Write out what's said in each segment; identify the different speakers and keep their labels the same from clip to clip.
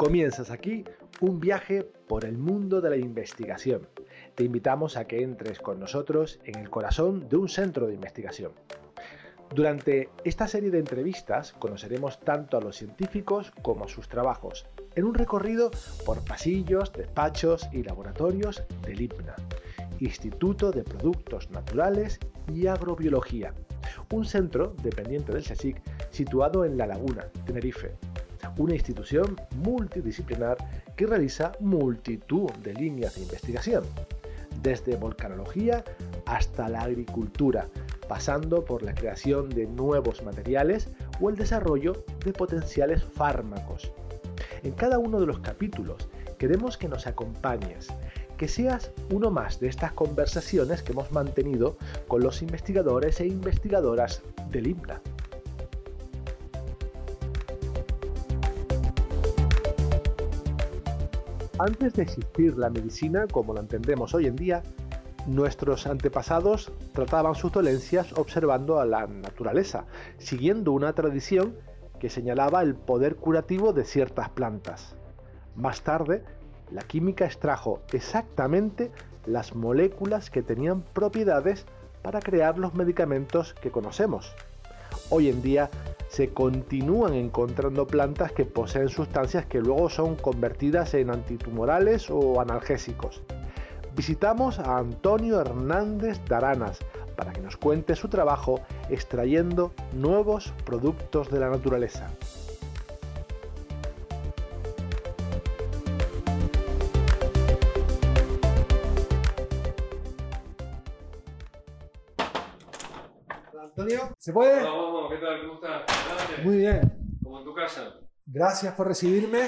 Speaker 1: Comienzas aquí un viaje por el mundo de la investigación. Te invitamos a que entres con nosotros en el corazón de un centro de investigación. Durante esta serie de entrevistas conoceremos tanto a los científicos como a sus trabajos, en un recorrido por pasillos, despachos y laboratorios del IPNA, Instituto de Productos Naturales y Agrobiología, un centro dependiente del CSIC situado en La Laguna, Tenerife, una institución multidisciplinar que realiza multitud de líneas de investigación, desde volcanología hasta la agricultura, pasando por la creación de nuevos materiales o el desarrollo de potenciales fármacos. En cada uno de los capítulos queremos que nos acompañes, que seas uno más de estas conversaciones que hemos mantenido con los investigadores e investigadoras del IMPLA. Antes de existir la medicina como la entendemos hoy en día, nuestros antepasados trataban sus dolencias observando a la naturaleza, siguiendo una tradición que señalaba el poder curativo de ciertas plantas. Más tarde, la química extrajo exactamente las moléculas que tenían propiedades para crear los medicamentos que conocemos. Hoy en día se continúan encontrando plantas que poseen sustancias que luego son convertidas en antitumorales o analgésicos. Visitamos a Antonio Hernández Daranas para que nos cuente su trabajo extrayendo nuevos productos de la naturaleza. ¿Se puede?
Speaker 2: Vamos, ¿qué tal? ¿Cómo estás?
Speaker 1: Muy bien.
Speaker 2: Como en tu casa.
Speaker 1: Gracias por recibirme.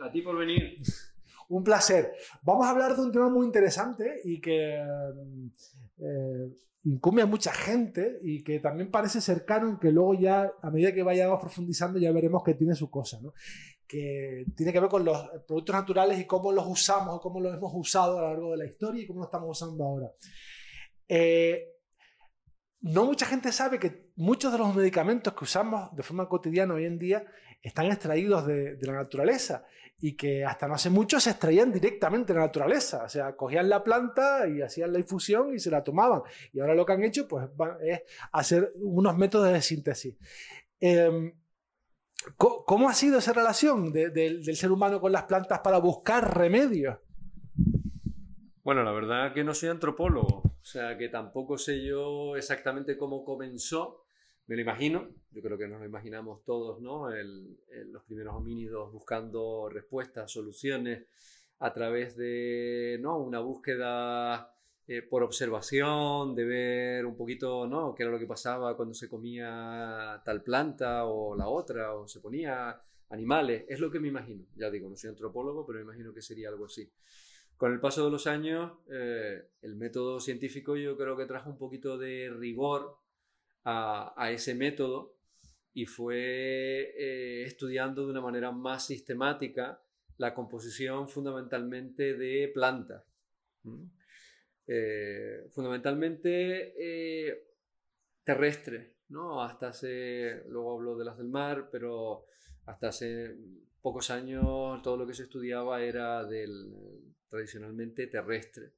Speaker 2: A ti por venir.
Speaker 1: Un placer. Vamos a hablar de un tema muy interesante y que eh, incumbe a mucha gente y que también parece cercano y que luego ya, a medida que vayamos profundizando, ya veremos que tiene su cosa, ¿no? Que tiene que ver con los productos naturales y cómo los usamos, cómo los hemos usado a lo largo de la historia y cómo los estamos usando ahora. Eh, no mucha gente sabe que muchos de los medicamentos que usamos de forma cotidiana hoy en día están extraídos de, la naturaleza y que hasta no hace mucho se extraían directamente de la naturaleza. O sea, cogían la planta y hacían la infusión y se la tomaban. Y ahora lo que han hecho pues, es hacer unos métodos de síntesis. Em, ¿Cómo ha sido esa relación del ser humano con las plantas para buscar remedios?
Speaker 2: Bueno, la verdad que no soy antropólogo, o sea que tampoco sé yo exactamente cómo comenzó, me lo imagino, yo creo que nos lo imaginamos todos, ¿no? los primeros homínidos buscando respuestas, soluciones a través de ¿no? una búsqueda eh, por observación, de ver un poquito ¿no? qué era lo que pasaba cuando se comía tal planta o la otra, o se ponía animales, es lo que me imagino, ya digo, no soy antropólogo, pero me imagino que sería algo así. Con el paso de los años, eh, el método científico yo creo que trajo un poquito de rigor a, ese método y fue eh, estudiando de una manera más sistemática la composición fundamentalmente de plantas. Eh, fundamentalmente terrestres, ¿no? Hasta hace, luego hablo de las del mar, pero hasta hace pocos años todo lo que se estudiaba era del, tradicionalmente terrestre.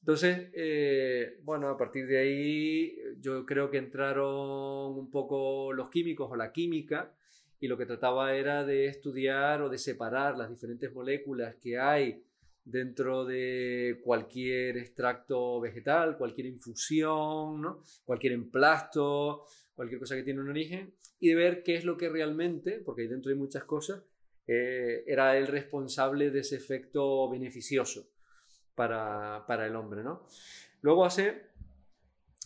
Speaker 2: Entonces, eh, bueno, a partir de ahí yo creo que entraron un poco los químicos o la química y lo que trataba era de estudiar o de separar las diferentes moléculas que hay dentro de cualquier extracto vegetal, cualquier infusión, ¿no? cualquier emplasto, cualquier cosa que tiene un origen, y de ver qué es lo que realmente, porque ahí dentro hay muchas cosas, eh, era el responsable de ese efecto beneficioso para, el hombre. ¿no? Luego hace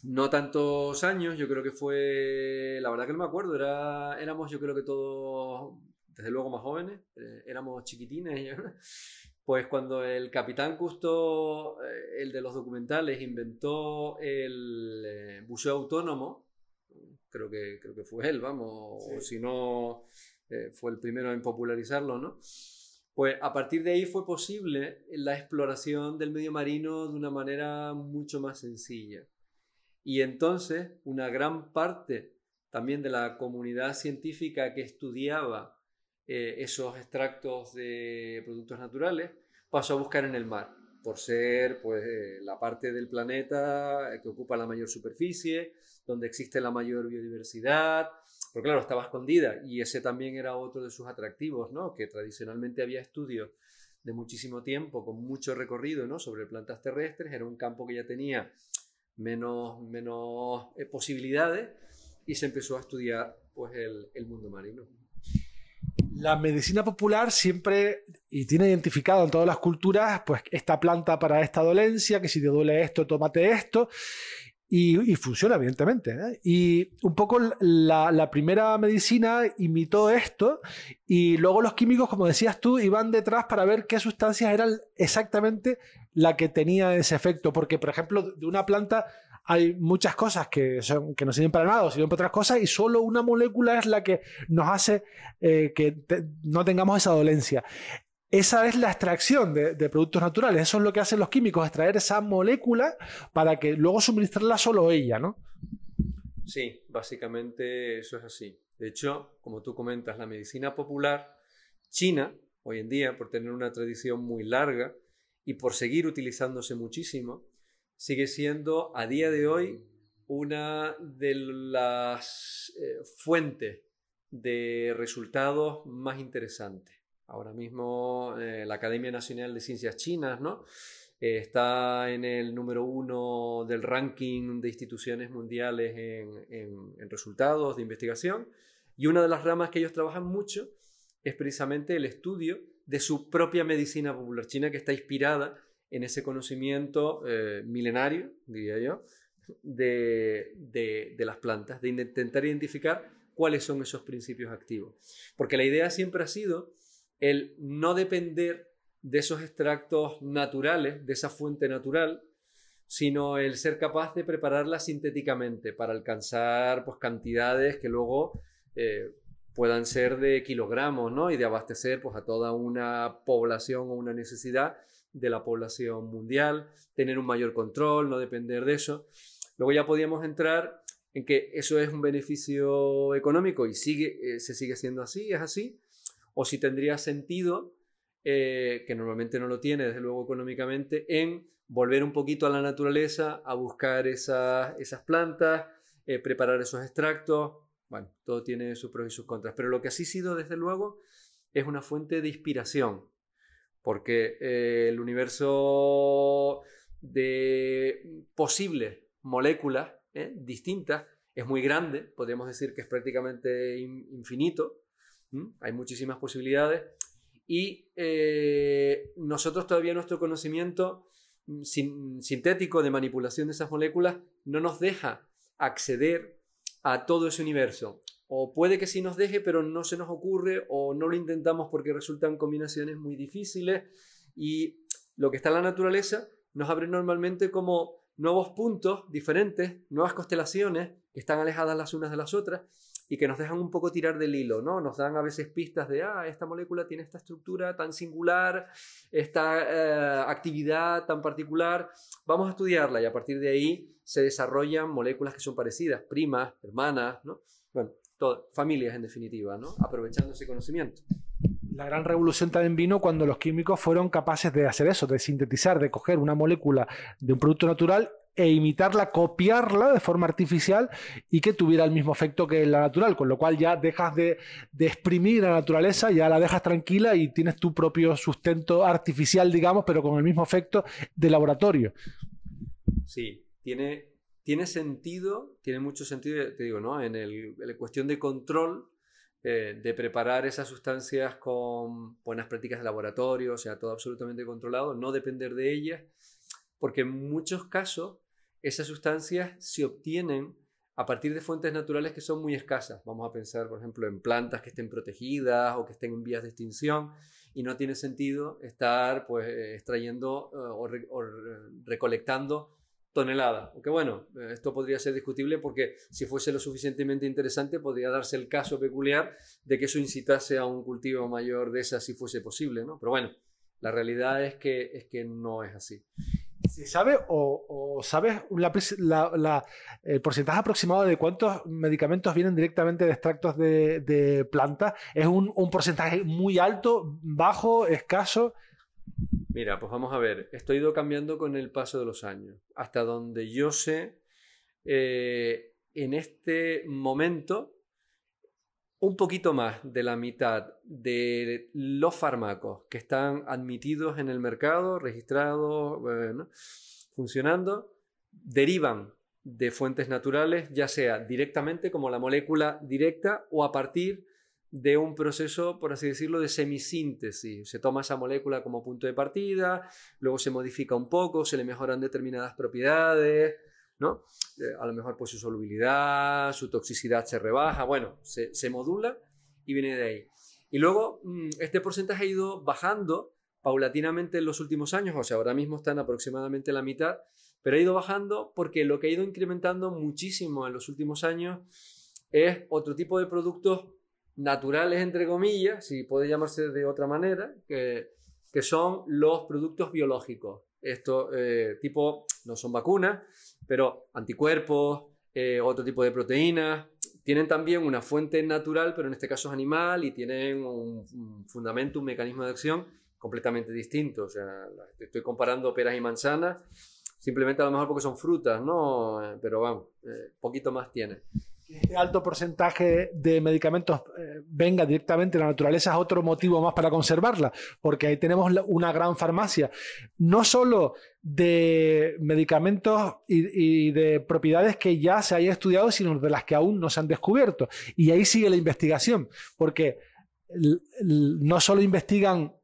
Speaker 2: no tantos años, yo creo que fue, la verdad que no me acuerdo, era, éramos yo creo que todos, desde luego más jóvenes, eh, éramos chiquitines, pues cuando el capitán Custo, eh, el de los documentales, inventó el buceo autónomo, creo que, creo que fue él, vamos, o si no, eh, fue el primero en popularizarlo, ¿no? Pues a partir de ahí fue posible la exploración del medio marino de una manera mucho más sencilla. Y entonces una gran parte también de la comunidad científica que estudiaba eh, esos extractos de productos naturales, pasó a buscar en el mar, por ser pues, eh, la parte del planeta que ocupa la mayor superficie, donde existe la mayor biodiversidad, pero claro, estaba escondida y ese también era otro de sus atractivos, ¿no? que tradicionalmente había estudios de muchísimo tiempo, con mucho recorrido ¿no? sobre plantas terrestres, era un campo que ya tenía menos, menos eh, posibilidades y se empezó a estudiar pues, el, el mundo marino.
Speaker 1: La medicina popular siempre, y tiene identificado en todas las culturas, pues esta planta para esta dolencia, que si te duele esto, tómate esto. Y, funciona, evidentemente. ¿eh? Y un poco la, primera medicina imitó esto y luego los químicos, como decías tú, iban detrás para ver qué sustancias eran exactamente la que tenía ese efecto. Porque, por ejemplo, de una planta hay muchas cosas que, son, que no sirven para nada sirven para otras cosas y solo una molécula es la que nos hace eh, que no tengamos esa dolencia. Esa es la extracción de, productos naturales. Eso es lo que hacen los químicos, extraer esa molécula para que luego suministrarla solo ella, ¿no?
Speaker 2: Sí, básicamente eso es así. De hecho, como tú comentas, la medicina popular china, hoy en día, por tener una tradición muy larga y por seguir utilizándose muchísimo, sigue siendo a día de hoy una de las eh, fuentes de resultados más interesantes. Ahora mismo eh, la Academia Nacional de Ciencias Chinas ¿no? Eh, está en el número uno del ranking de instituciones mundiales en, resultados de investigación y una de las ramas que ellos trabajan mucho es precisamente el estudio de su propia medicina popular china que está inspirada en ese conocimiento eh, milenario, diría yo, de, de, las plantas, de intentar identificar cuáles son esos principios activos. Porque la idea siempre ha sido el no depender de esos extractos naturales, de esa fuente natural, sino el ser capaz de prepararla sintéticamente para alcanzar pues, cantidades que luego eh, puedan ser de kilogramos ¿no? y de abastecer pues, a toda una población o una necesidad de la población mundial, tener un mayor control, no depender de eso. Luego ya podíamos entrar en que eso es un beneficio económico y sigue, eh, se sigue siendo así, es así, o si tendría sentido, eh, que normalmente no lo tiene, desde luego económicamente, en volver un poquito a la naturaleza, a buscar esas, esas plantas, eh, preparar esos extractos. Bueno, todo tiene sus pros y sus contras, pero lo que ha sido, desde luego, es una fuente de inspiración, porque eh, el universo de posibles moléculas distintas es muy grande, podríamos decir que es prácticamente infinito, hay muchísimas posibilidades. Y eh, nosotros todavía nuestro conocimiento mm, sintético de manipulación de esas moléculas no nos deja acceder a todo ese universo. O puede que sí nos deje, pero no se nos ocurre o no lo intentamos porque resultan combinaciones muy difíciles. Y lo que está en la naturaleza nos abre normalmente como nuevos puntos diferentes, nuevas constelaciones que están alejadas las unas de las otras y que nos dejan un poco tirar del hilo, ¿no? Nos dan a veces pistas de, ah, esta molécula tiene esta estructura tan singular, esta eh, actividad tan particular, vamos a estudiarla y a partir de ahí se desarrollan moléculas que son parecidas, primas, hermanas, ¿no? Bueno, familias en definitiva, ¿no? Aprovechando ese conocimiento.
Speaker 1: La gran revolución también vino cuando los químicos fueron capaces de hacer eso, de sintetizar, de coger una molécula de un producto natural e imitarla, copiarla de forma artificial y que tuviera el mismo efecto que la natural, con lo cual ya dejas de, exprimir la naturaleza, ya la dejas tranquila y tienes tu propio sustento artificial, digamos, pero con el mismo efecto de laboratorio.
Speaker 2: Sí, tiene, tiene sentido, tiene mucho sentido, te digo, ¿no? En, el, la cuestión de control, eh, de preparar esas sustancias con buenas prácticas de laboratorio, o sea, todo absolutamente controlado, no depender de ellas, porque en muchos casos esas sustancias se obtienen a partir de fuentes naturales que son muy escasas. Vamos a pensar, por ejemplo, en plantas que estén protegidas o que estén en vías de extinción y no tiene sentido estar pues, extrayendo eh, o, recolectando toneladas. Aunque bueno, eh, esto podría ser discutible porque si fuese lo suficientemente interesante podría darse el caso peculiar de que eso incitase a un cultivo mayor de esas si fuese posible, ¿no? Pero bueno, la realidad es que, es que no es así
Speaker 1: ¿Sabe o, sabes el porcentaje aproximado de cuántos medicamentos vienen directamente de extractos de, plantas? ¿Es un, porcentaje muy alto, bajo, escaso?
Speaker 2: Mira, pues vamos a ver. Esto ha ido cambiando con el paso de los años. Hasta donde yo sé, eh, en este momento, un poquito más de la mitad de los fármacos que están admitidos en el mercado, registrados, funcionando, derivan de fuentes naturales, ya sea directamente como la molécula directa o a partir de un proceso, por así decirlo, de semisíntesis. Se toma esa molécula como punto de partida, luego se modifica un poco, se le mejoran determinadas propiedades, ¿no? Eh, a lo mejor pues su solubilidad, su toxicidad se rebaja, bueno, se, modula y viene de ahí. Y luego mm, este porcentaje ha ido bajando paulatinamente en los últimos años, o sea, ahora mismo están aproximadamente la mitad, pero ha ido bajando porque lo que ha ido incrementando muchísimo en los últimos años es otro tipo de productos naturales, entre comillas, si puede llamarse de otra manera, que, que son los productos biológicos. Esto, eh, tipo, no son vacunas, pero anticuerpos, eh, otro tipo de proteínas, tienen también una fuente natural, pero en este caso es animal y tienen un, fundamento, un mecanismo de acción completamente distinto. O sea, estoy comparando peras y manzanas, simplemente a lo mejor porque son frutas, ¿no? Eh, pero vamos, eh, poquito más tiene
Speaker 1: este alto porcentaje de medicamentos eh, venga directamente de la naturaleza es otro motivo más para conservarla, porque ahí tenemos una gran farmacia, no solo de medicamentos y, de propiedades que ya se hayan estudiado, sino de las que aún no se han descubierto. Y ahí sigue la investigación, porque no solo investigan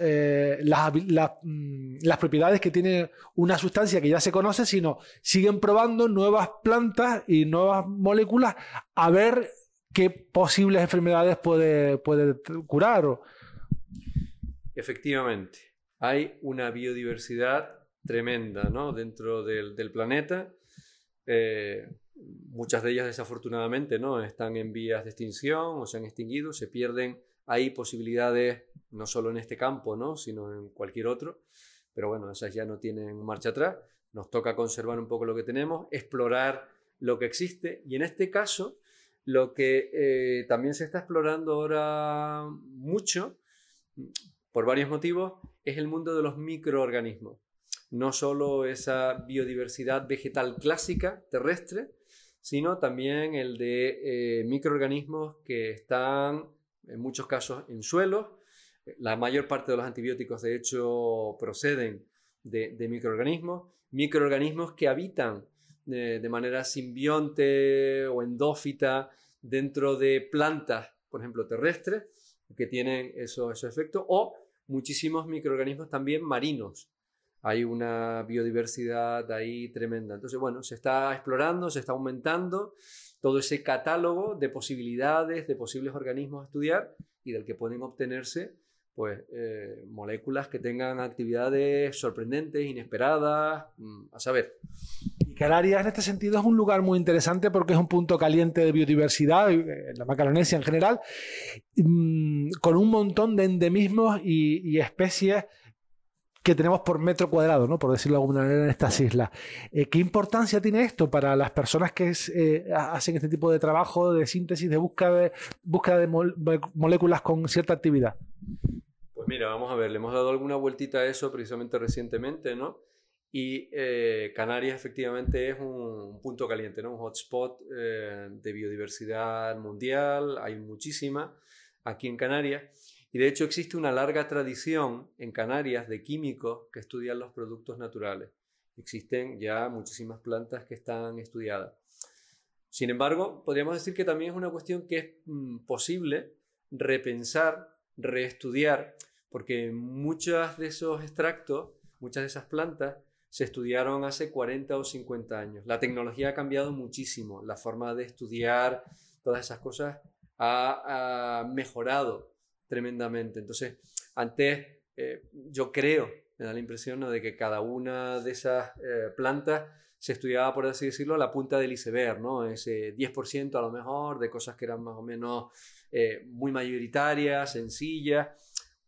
Speaker 1: eh, mm, las, propiedades que tiene una sustancia que ya se conoce, sino siguen probando nuevas plantas y nuevas moléculas a ver qué posibles enfermedades puede, puede curar.
Speaker 2: Efectivamente, hay una biodiversidad tremenda ¿no? dentro del, planeta. Eh, muchas de ellas desafortunadamente ¿no? están en vías de extinción o se han extinguido, se pierden hay posibilidades no solo en este campo, ¿no? sino en cualquier otro, pero bueno, esas ya no tienen marcha atrás. Nos toca conservar un poco lo que tenemos, explorar lo que existe y en este caso lo que eh, también se está explorando ahora mucho, por varios motivos, es el mundo de los microorganismos. No solo esa biodiversidad vegetal clásica terrestre, sino también el de eh, microorganismos que están en muchos casos en suelos. La mayor parte de los antibióticos, de hecho, proceden de, microorganismos, microorganismos que habitan de, manera simbionte o endófita dentro de plantas, por ejemplo, terrestres, que tienen esos, efectos, o muchísimos microorganismos también marinos. Hay una biodiversidad ahí tremenda. Entonces, bueno, se está explorando, se está aumentando todo ese catálogo de posibilidades, de posibles organismos a estudiar y del que pueden obtenerse pues, eh, moléculas que tengan actividades sorprendentes, inesperadas, mm, a saber.
Speaker 1: Y Canarias en este sentido es un lugar muy interesante porque es un punto caliente de biodiversidad, eh, la Macaronesia en general, mm, con un montón de endemismos y especies que tenemos por metro cuadrado, ¿no? por decirlo de alguna manera, en estas islas. Eh, ¿Qué importancia tiene esto para las personas que eh, hacen este tipo de trabajo de síntesis, de búsqueda de, búsqueda de moléculas con cierta actividad?
Speaker 2: Pues mira, vamos a ver, le hemos dado alguna vueltita a eso precisamente recientemente, ¿no? Y eh, Canarias efectivamente es un punto caliente, ¿no? Un hotspot de biodiversidad mundial, hay muchísima aquí en Canarias. Y de hecho existe una larga tradición en Canarias de químicos que estudian los productos naturales. Existen ya muchísimas plantas que están estudiadas. Sin embargo, podríamos decir que también es una cuestión que es mm, posible repensar, reestudiar, porque muchos de esos extractos, muchas de esas plantas, se estudiaron hace 40 o 50 años. La tecnología ha cambiado muchísimo, la forma de estudiar todas esas cosas ha, ha mejorado tremendamente. Entonces, antes eh, yo creo, me da la impresión de que cada una de esas eh, plantas se estudiaba, por así decirlo, a la punta del iceberg, ¿no? Ese 10% a lo mejor de cosas que eran más o menos eh, muy mayoritarias, sencillas.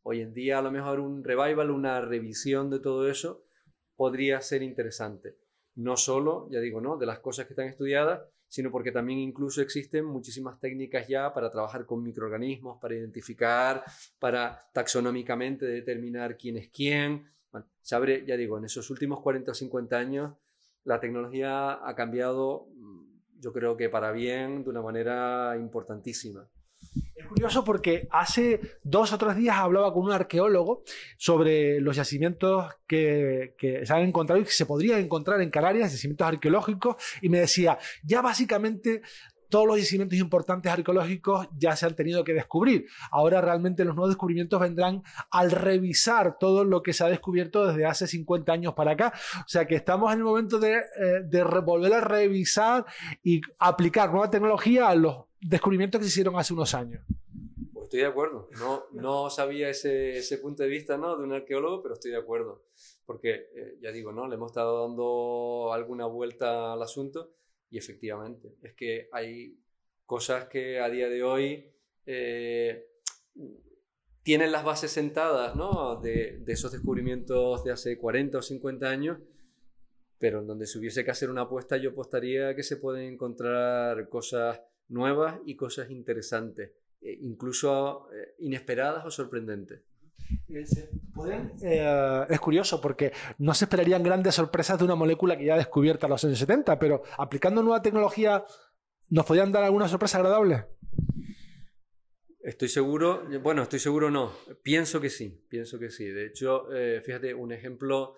Speaker 2: Hoy en día a lo mejor un revival, una revisión de todo eso, podría ser interesante. No solo, ya digo, ¿no? de las cosas que están estudiadas, sino porque también incluso existen muchísimas técnicas ya para trabajar con microorganismos, para identificar, para taxonómicamente determinar quién es quién. Bueno, se abre, ya digo, en esos últimos 40 o 50 años la tecnología ha cambiado, mm, yo creo que para bien, de una manera importantísima.
Speaker 1: Es curioso porque hace dos o tres días hablaba con un arqueólogo sobre los yacimientos que, se han encontrado y que se podrían encontrar en Canarias, yacimientos arqueológicos, y me decía, ya básicamente todos los yacimientos importantes arqueológicos ya se han tenido que descubrir. Ahora realmente los nuevos descubrimientos vendrán al revisar todo lo que se ha descubierto desde hace 50 años para acá. O sea que estamos en el momento de, eh, volver a revisar y aplicar nueva tecnología a los descubrimientos que se hicieron hace unos años.
Speaker 2: Pues estoy de acuerdo. No, no sabía ese, ese, punto de vista ¿no? de un arqueólogo, pero estoy de acuerdo. Porque, eh, ya digo, ¿no? le hemos estado dando alguna vuelta al asunto y efectivamente, es que hay cosas que a día de hoy eh, tienen las bases sentadas ¿no? de, de esos descubrimientos de hace 40 o 50 años pero en donde si hubiese que hacer una apuesta, yo apostaría que se pueden encontrar cosas nuevas y cosas interesantes, eh, incluso eh, inesperadas o sorprendentes.
Speaker 1: Eh, es curioso porque no se esperarían grandes sorpresas de una molécula que ya descubierta en los años 70, pero aplicando nueva tecnología, ¿nos podrían dar alguna sorpresa agradable?
Speaker 2: Estoy seguro, bueno, estoy seguro no, pienso que sí, pienso que sí. De hecho, fíjate, un ejemplo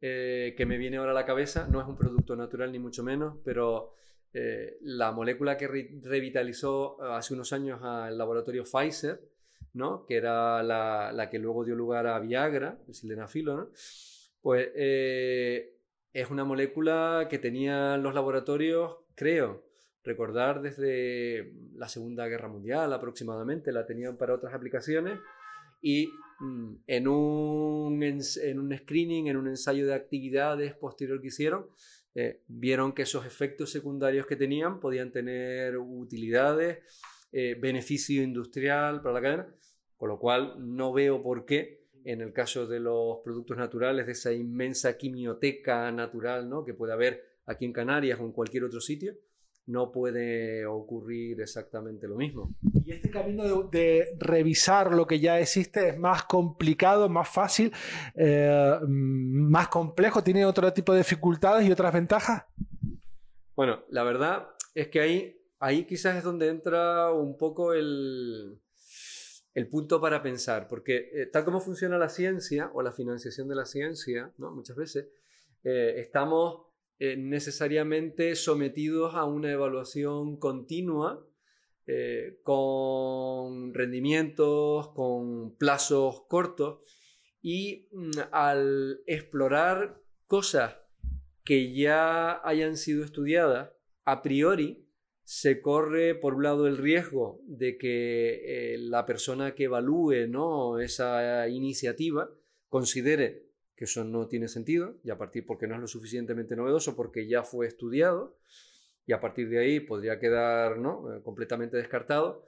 Speaker 2: que me viene ahora a la cabeza, no es un producto natural ni mucho menos, pero eh, la molécula que revitalizó eh, hace unos años al laboratorio Pfizer, ¿no? que era la, que luego dio lugar a Viagra, el sildenafilo, ¿no? pues eh, es una molécula que tenían los laboratorios, creo, recordar desde la Segunda Guerra Mundial aproximadamente, la tenían para otras aplicaciones y mm, en, un, en un screening, en un ensayo de actividades posterior que hicieron, eh, vieron que esos efectos secundarios que tenían podían tener utilidades, eh, beneficio industrial para la cadena, con lo cual no veo por qué en el caso de los productos naturales, de esa inmensa quimioteca natural ¿no? que puede haber aquí en Canarias o en cualquier otro sitio, no puede ocurrir exactamente lo mismo.
Speaker 1: Y este camino de, revisar lo que ya existe es más complicado, más fácil, eh, más complejo, tiene otro tipo de dificultades y otras ventajas.
Speaker 2: Bueno, la verdad es que ahí, ahí quizás es donde entra un poco el, el punto para pensar, porque eh, tal como funciona la ciencia o la financiación de la ciencia, ¿no? muchas veces, eh, estamos eh, necesariamente sometidos a una evaluación continua eh, con rendimientos, con plazos cortos y mm, al explorar cosas que ya hayan sido estudiadas, a priori se corre por un lado el riesgo de que eh, la persona que evalúe ¿no? esa iniciativa considere que eso no tiene sentido, y a partir porque no es lo suficientemente novedoso, porque ya fue estudiado, y a partir de ahí podría quedar ¿no? Eh, completamente descartado,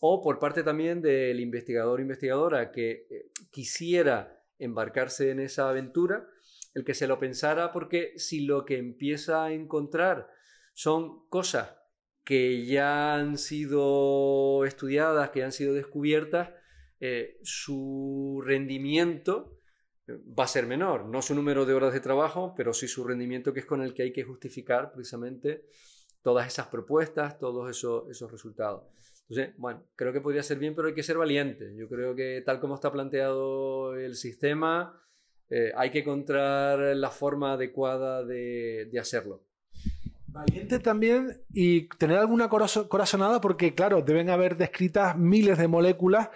Speaker 2: o por parte también del investigador o investigadora que eh, quisiera embarcarse en esa aventura, el que se lo pensara, porque si lo que empieza a encontrar son cosas que ya han sido estudiadas, que han sido descubiertas, eh, su rendimiento va a ser menor, no su número de horas de trabajo, pero sí su rendimiento, que es con el que hay que justificar precisamente todas esas propuestas, todos esos, resultados. Entonces, bueno, creo que podría ser bien, pero hay que ser valiente. Yo creo que tal como está planteado el sistema, eh, hay que encontrar la forma adecuada de, de hacerlo.
Speaker 1: Valiente también y tener alguna corazonada porque, claro, deben haber descritas miles de moléculas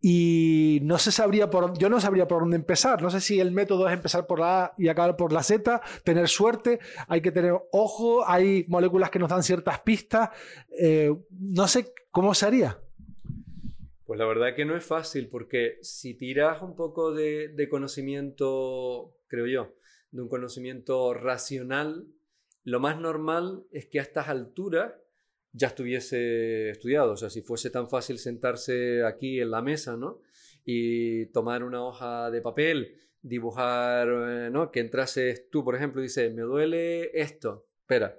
Speaker 1: y no se sabría por, yo no sabría por dónde empezar. No sé si el método es empezar por la A y acabar por la Z, tener suerte, hay que tener ojo, hay moléculas que nos dan ciertas pistas. Eh, no sé cómo se haría.
Speaker 2: Pues la verdad que no es fácil porque si tiras un poco de conocimiento, creo yo, de un conocimiento racional, lo más normal es que a estas alturas ya estuviese estudiado. O sea, si fuese tan fácil sentarse aquí en la mesa, ¿no? Y tomar una hoja de papel, dibujar, eh, ¿no? Que entrases tú, por ejemplo, dices, me duele esto. Espera,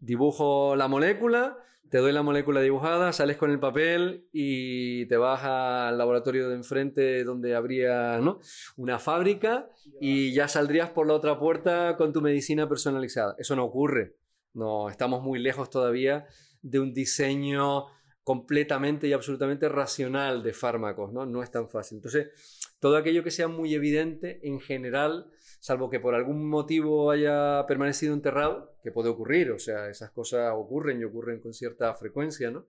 Speaker 2: dibujo la molécula, te doy la molécula dibujada, sales con el papel y te vas al laboratorio de enfrente donde habría ¿no? una fábrica y ya saldrías por la otra puerta con tu medicina personalizada. Eso no ocurre. No, estamos muy lejos todavía de un diseño completamente y absolutamente racional de fármacos, ¿no? No es tan fácil. Entonces, todo aquello que sea muy evidente, en general, salvo que por algún motivo haya permanecido enterrado, que puede ocurrir, o sea, esas cosas ocurren y ocurren con cierta frecuencia, ¿no?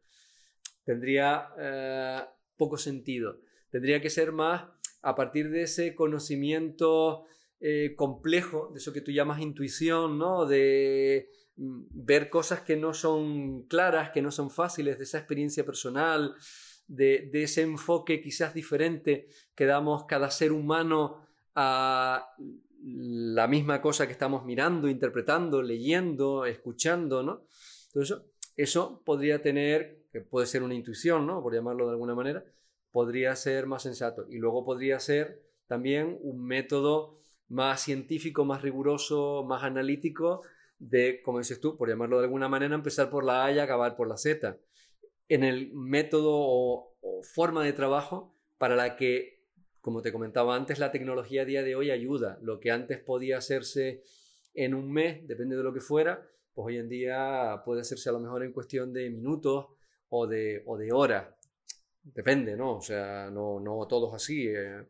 Speaker 2: Tendría eh, poco sentido. Tendría que ser más a partir de ese conocimiento eh, complejo, de eso que tú llamas intuición, ¿no? De mm, ver cosas que no son claras, que no son fáciles, de esa experiencia personal, de, de ese enfoque quizás diferente que damos cada ser humano a la misma cosa que estamos mirando, interpretando, leyendo, escuchando, ¿no? Entonces, eso, podría tener, puede ser una intuición, ¿no? Por llamarlo de alguna manera, podría ser más sensato. Y luego podría ser también un método más científico, más riguroso, más analítico de, como dices tú, por llamarlo de alguna manera, empezar por la A y acabar por la Z. En el método o forma de trabajo para la que como te comentaba antes, la tecnología a día de hoy ayuda. Lo que antes podía hacerse en un mes, depende de lo que fuera, pues hoy en día puede hacerse a lo mejor en cuestión de minutos o de, o de horas. Depende, ¿no? O sea, no, no todos así, eh,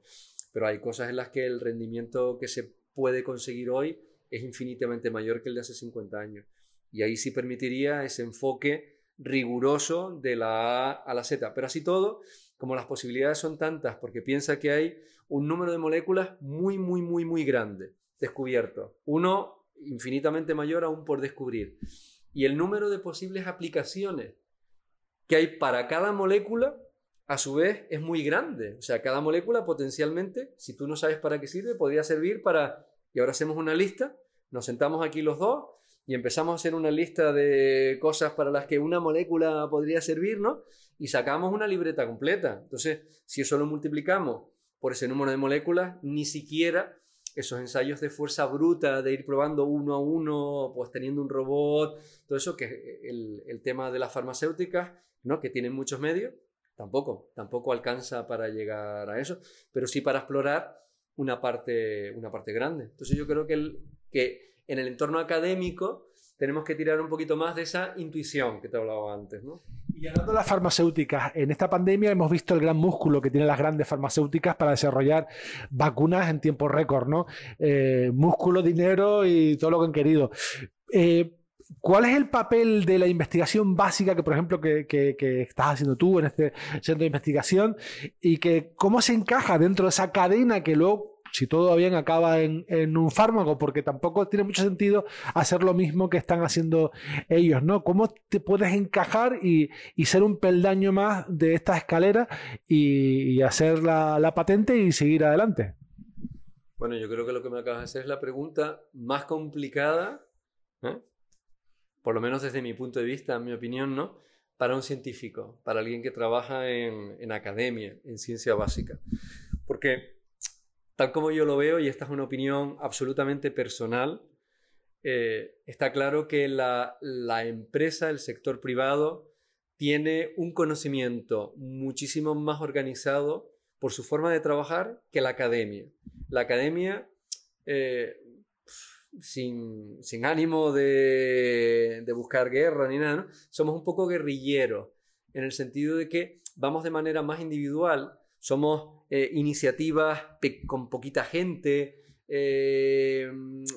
Speaker 2: pero hay cosas en las que el rendimiento que se puede conseguir hoy es infinitamente mayor que el de hace 50 años. Y ahí sí permitiría ese enfoque riguroso de la A a la Z. Pero así todo, como las posibilidades son tantas, porque piensa que hay un número de moléculas muy, muy, muy, muy grande descubierto. Uno infinitamente mayor aún por descubrir. Y el número de posibles aplicaciones que hay para cada molécula, a su vez, es muy grande. O sea, cada molécula potencialmente, si tú no sabes para qué sirve, podría servir para... Y ahora hacemos una lista, nos sentamos aquí los dos y empezamos a hacer una lista de cosas para las que una molécula podría servir, ¿no? y sacamos una libreta completa. Entonces, si eso lo multiplicamos por ese número de moléculas, ni siquiera esos ensayos de fuerza bruta, de ir probando uno a uno, pues teniendo un robot, todo eso, que es el, tema de las farmacéuticas, ¿no? que tienen muchos medios, tampoco, tampoco alcanza para llegar a eso, pero sí para explorar una parte, una parte grande. Entonces yo creo que en el entorno académico tenemos que tirar un poquito más de esa intuición que te hablaba antes, ¿no?
Speaker 1: Y hablando de las farmacéuticas, en esta pandemia hemos visto el gran músculo que tienen las grandes farmacéuticas para desarrollar vacunas en tiempo récord, ¿no? Eh, músculo, dinero y todo lo que han querido. Eh, ¿Cuál es el papel de la investigación básica que, por ejemplo, que, estás haciendo tú en este centro de investigación y que cómo se encaja dentro de esa cadena que luego si todo bien, acaba en, un fármaco, porque tampoco tiene mucho sentido hacer lo mismo que están haciendo ellos, ¿no? ¿Cómo te puedes encajar y, ser un peldaño más de esta escalera y, hacer la, patente y seguir adelante?
Speaker 2: Bueno, yo creo que lo que me acabas de hacer es la pregunta más complicada, por lo menos desde mi punto de vista, en mi opinión, ¿no? Para un científico, para alguien que trabaja en academia, en ciencia básica. Porque Tal como yo lo veo, y esta es una opinión absolutamente personal, eh, está claro que la, empresa, el sector privado, tiene un conocimiento muchísimo más organizado por su forma de trabajar que la academia. La academia, eh, sin, ánimo de, buscar guerra ni nada, somos un poco guerrilleros, en el sentido de que vamos de manera más individual, somos eh, iniciativas con poquita gente, eh,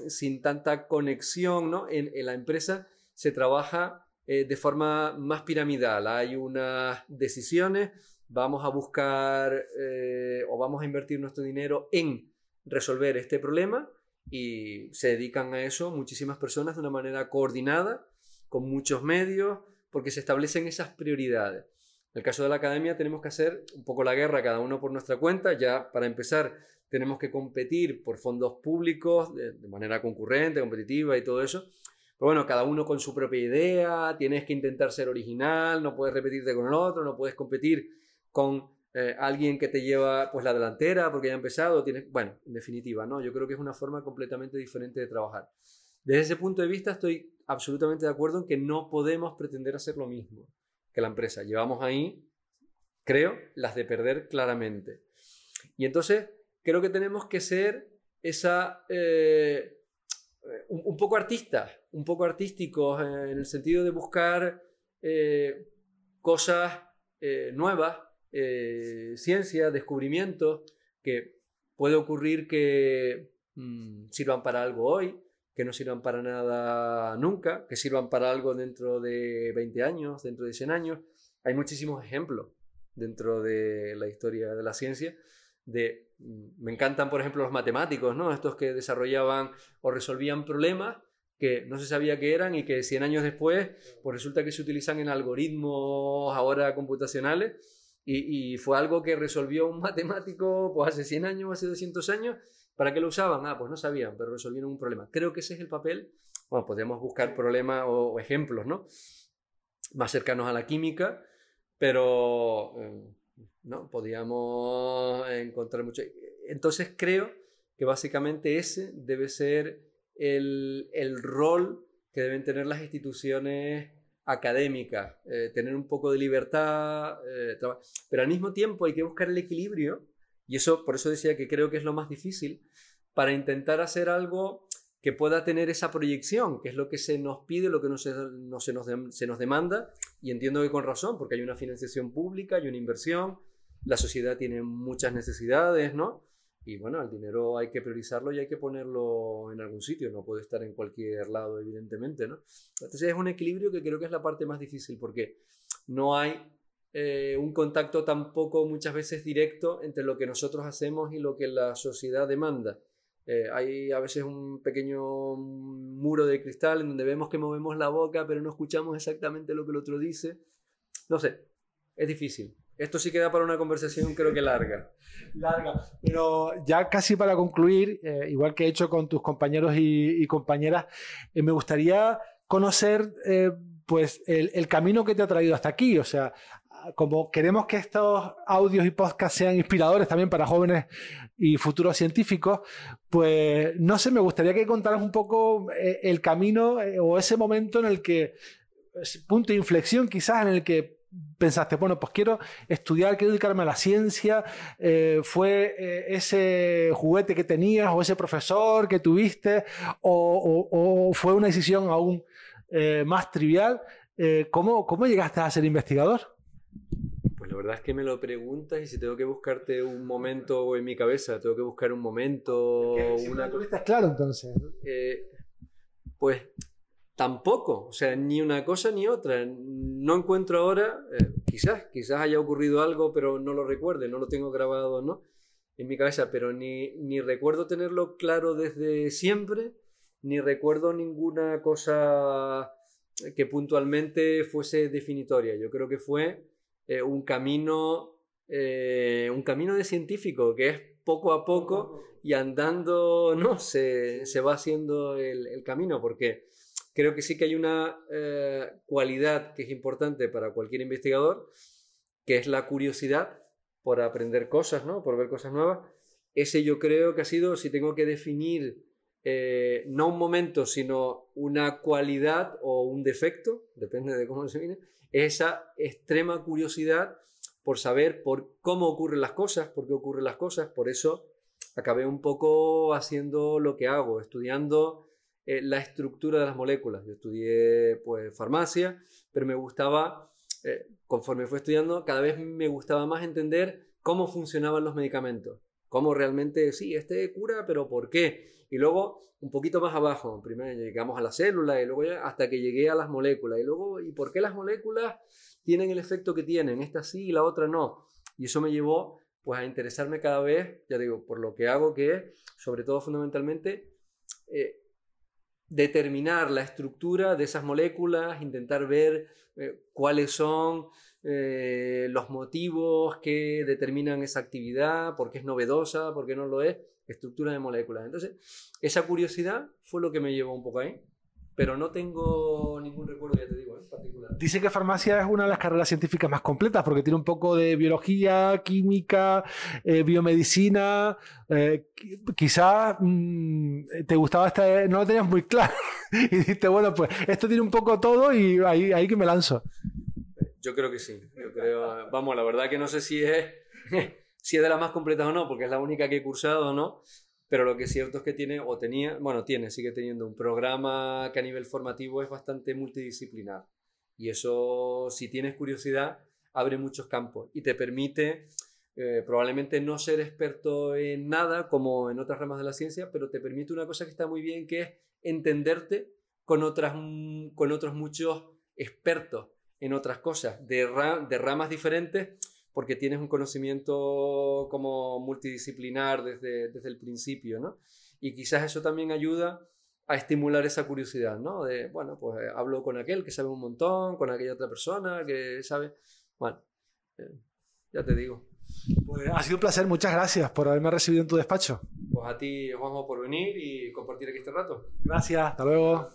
Speaker 2: sin tanta conexión, ¿no? En, la empresa se trabaja eh, de forma más piramidal. Hay unas decisiones, vamos a buscar o vamos a invertir nuestro dinero en resolver este problema y se dedican a eso muchísimas personas de una manera coordinada, con muchos medios, porque se establecen esas prioridades. En el caso de la academia tenemos que hacer un poco la guerra cada uno por nuestra cuenta. Ya para empezar tenemos que competir por fondos públicos de, manera concurrente, competitiva y todo eso. Pero bueno, cada uno con su propia idea, tienes que intentar ser original, no puedes repetirte con el otro, no puedes competir con eh, alguien que te lleva pues la delantera porque ya ha empezado, tienes, bueno, en definitiva, ¿no? Yo creo que es una forma completamente diferente de trabajar. Desde ese punto de vista estoy absolutamente de acuerdo en que no podemos pretender hacer lo mismo que la empresa. Llevamos ahí, creo, las de perder claramente. Y entonces creo que tenemos que ser esa... Eh, un, poco artistas, un poco artísticos eh, en el sentido de buscar cosas nuevas, eh, ciencia, descubrimientos, que puede ocurrir que mm, sirvan para algo hoy, que no sirvan para nada nunca, que sirvan para algo dentro de 20 años, dentro de 100 años. Hay muchísimos ejemplos dentro de la historia de la ciencia. De, mm, me encantan, por ejemplo, los matemáticos, ¿no? Estos que desarrollaban o resolvían problemas que no se sabía qué eran y que 100 años después, pues resulta que se utilizan en algoritmos ahora computacionales y, fue algo que resolvió un matemático pues hace 100 años, hace 200 años. ¿Para qué lo usaban? Ah, pues no sabían, pero resolvieron un problema. Creo que ese es el papel. Bueno, podemos buscar problemas o, ejemplos, ¿no? Más cercanos a la química, pero eh, no, podíamos encontrar mucho. Entonces creo que básicamente ese debe ser el, el rol que deben tener las instituciones académica, eh, tener un poco de libertad, eh, pero al mismo tiempo hay que buscar el equilibrio, y eso por eso decía que creo que es lo más difícil, para intentar hacer algo que pueda tener esa proyección, que es lo que se nos pide, lo que no se, no se, nos, se nos demanda, y entiendo que con razón, porque hay una financiación pública, hay una inversión, la sociedad tiene muchas necesidades, ¿no? Y bueno, el dinero hay que priorizarlo y hay que ponerlo en algún sitio, no puede estar en cualquier lado, evidentemente, ¿no? Entonces es un equilibrio que creo que es la parte más difícil porque no hay eh, un contacto tampoco muchas veces directo entre lo que nosotros hacemos y lo que la sociedad demanda. Eh, hay a veces un pequeño muro de cristal en donde vemos que movemos la boca pero no escuchamos exactamente lo que el otro dice. No sé, es difícil. Esto sí queda para una conversación creo que larga.
Speaker 1: Larga. Pero ya casi para concluir, eh, igual que he hecho con tus compañeros y, compañeras, me gustaría conocer pues el, camino que te ha traído hasta aquí. O sea, como queremos que estos audios y podcasts sean inspiradores también para jóvenes y futuros científicos, pues no sé, me gustaría que contaras un poco el camino o ese momento en el que, punto de inflexión quizás en el que pensaste, bueno, pues quiero estudiar, quiero dedicarme a la ciencia, eh, fue eh, ese juguete que tenías o ese profesor que tuviste o, fue una decisión aún eh, más trivial. ¿cómo, ¿Cómo llegaste a ser investigador?
Speaker 2: Pues la verdad es que me lo preguntas y si tengo que buscarte un momento en mi cabeza, tengo que buscar un momento,
Speaker 1: una... cosa. claro entonces?
Speaker 2: pues Tampoco, o sea, ni una cosa ni otra. No encuentro ahora, eh, quizás, quizás haya ocurrido algo, pero no lo recuerde, no lo tengo grabado, ¿no? En mi cabeza, pero ni, ni recuerdo tenerlo claro desde siempre, ni recuerdo ninguna cosa que puntualmente fuese definitoria. Yo creo que fue eh, un camino, eh, un camino de científico, que es poco a poco y andando, no, se, se va haciendo el, el camino, porque creo que sí que hay una eh, cualidad que es importante para cualquier investigador, que es la curiosidad por aprender cosas, ¿no? por ver cosas nuevas. Ese yo creo que ha sido, si tengo que definir eh, no un momento, sino una cualidad o un defecto, depende de cómo se viene, esa extrema curiosidad por saber por cómo ocurren las cosas, por qué ocurren las cosas. Por eso acabé un poco haciendo lo que hago, estudiando eh, la estructura de las moléculas. Yo estudié pues farmacia, pero me gustaba, eh, conforme fue estudiando, cada vez me gustaba más entender cómo funcionaban los medicamentos. Cómo realmente, sí, este cura, pero ¿por qué? Y luego, un poquito más abajo, primero llegamos a la célula y luego ya hasta que llegué a las moléculas. Y luego, ¿y por qué las moléculas tienen el efecto que tienen? Esta sí y la otra no. Y eso me llevó pues a interesarme cada vez, ya digo, por lo que hago, que es, sobre todo fundamentalmente, eh, determinar la estructura de esas moléculas, intentar ver eh, cuáles son eh, los motivos que determinan esa actividad, por qué es novedosa, por qué no lo es, estructura de moléculas. Entonces, esa curiosidad fue lo que me llevó un poco ahí. pero no tengo ningún recuerdo, ya te digo, en particular.
Speaker 1: Dice que farmacia es una de las carreras científicas más completas porque tiene un poco de biología, química, eh, biomedicina. Eh, quizás mm, te gustaba este, no lo tenías muy claro y dijiste, bueno, pues esto tiene un poco todo y ahí, ahí que me lanzo.
Speaker 2: Yo creo que sí. Yo creo, vamos, la verdad que no sé si es, si es de las más completas o no, porque es la única que he cursado o no, pero lo que es cierto es que tiene, o tenía, bueno, tiene, sigue teniendo un programa que a nivel formativo es bastante multidisciplinar. Y eso, si tienes curiosidad, abre muchos campos y te permite eh, probablemente no ser experto en nada como en otras ramas de la ciencia, pero te permite una cosa que está muy bien, que es entenderte con, otras, con otros muchos expertos en otras cosas, de, de ramas diferentes porque tienes un conocimiento como multidisciplinar desde, desde el principio, ¿no? Y quizás eso también ayuda a estimular esa curiosidad, ¿no? De, bueno, pues eh, hablo con aquel que sabe un montón, con aquella otra persona que sabe... Bueno, eh, ya te digo.
Speaker 1: Pues ha sido un placer, muchas gracias por haberme recibido en tu despacho.
Speaker 2: Pues a ti, Juanjo, por venir y compartir aquí este rato.
Speaker 1: Gracias, hasta luego.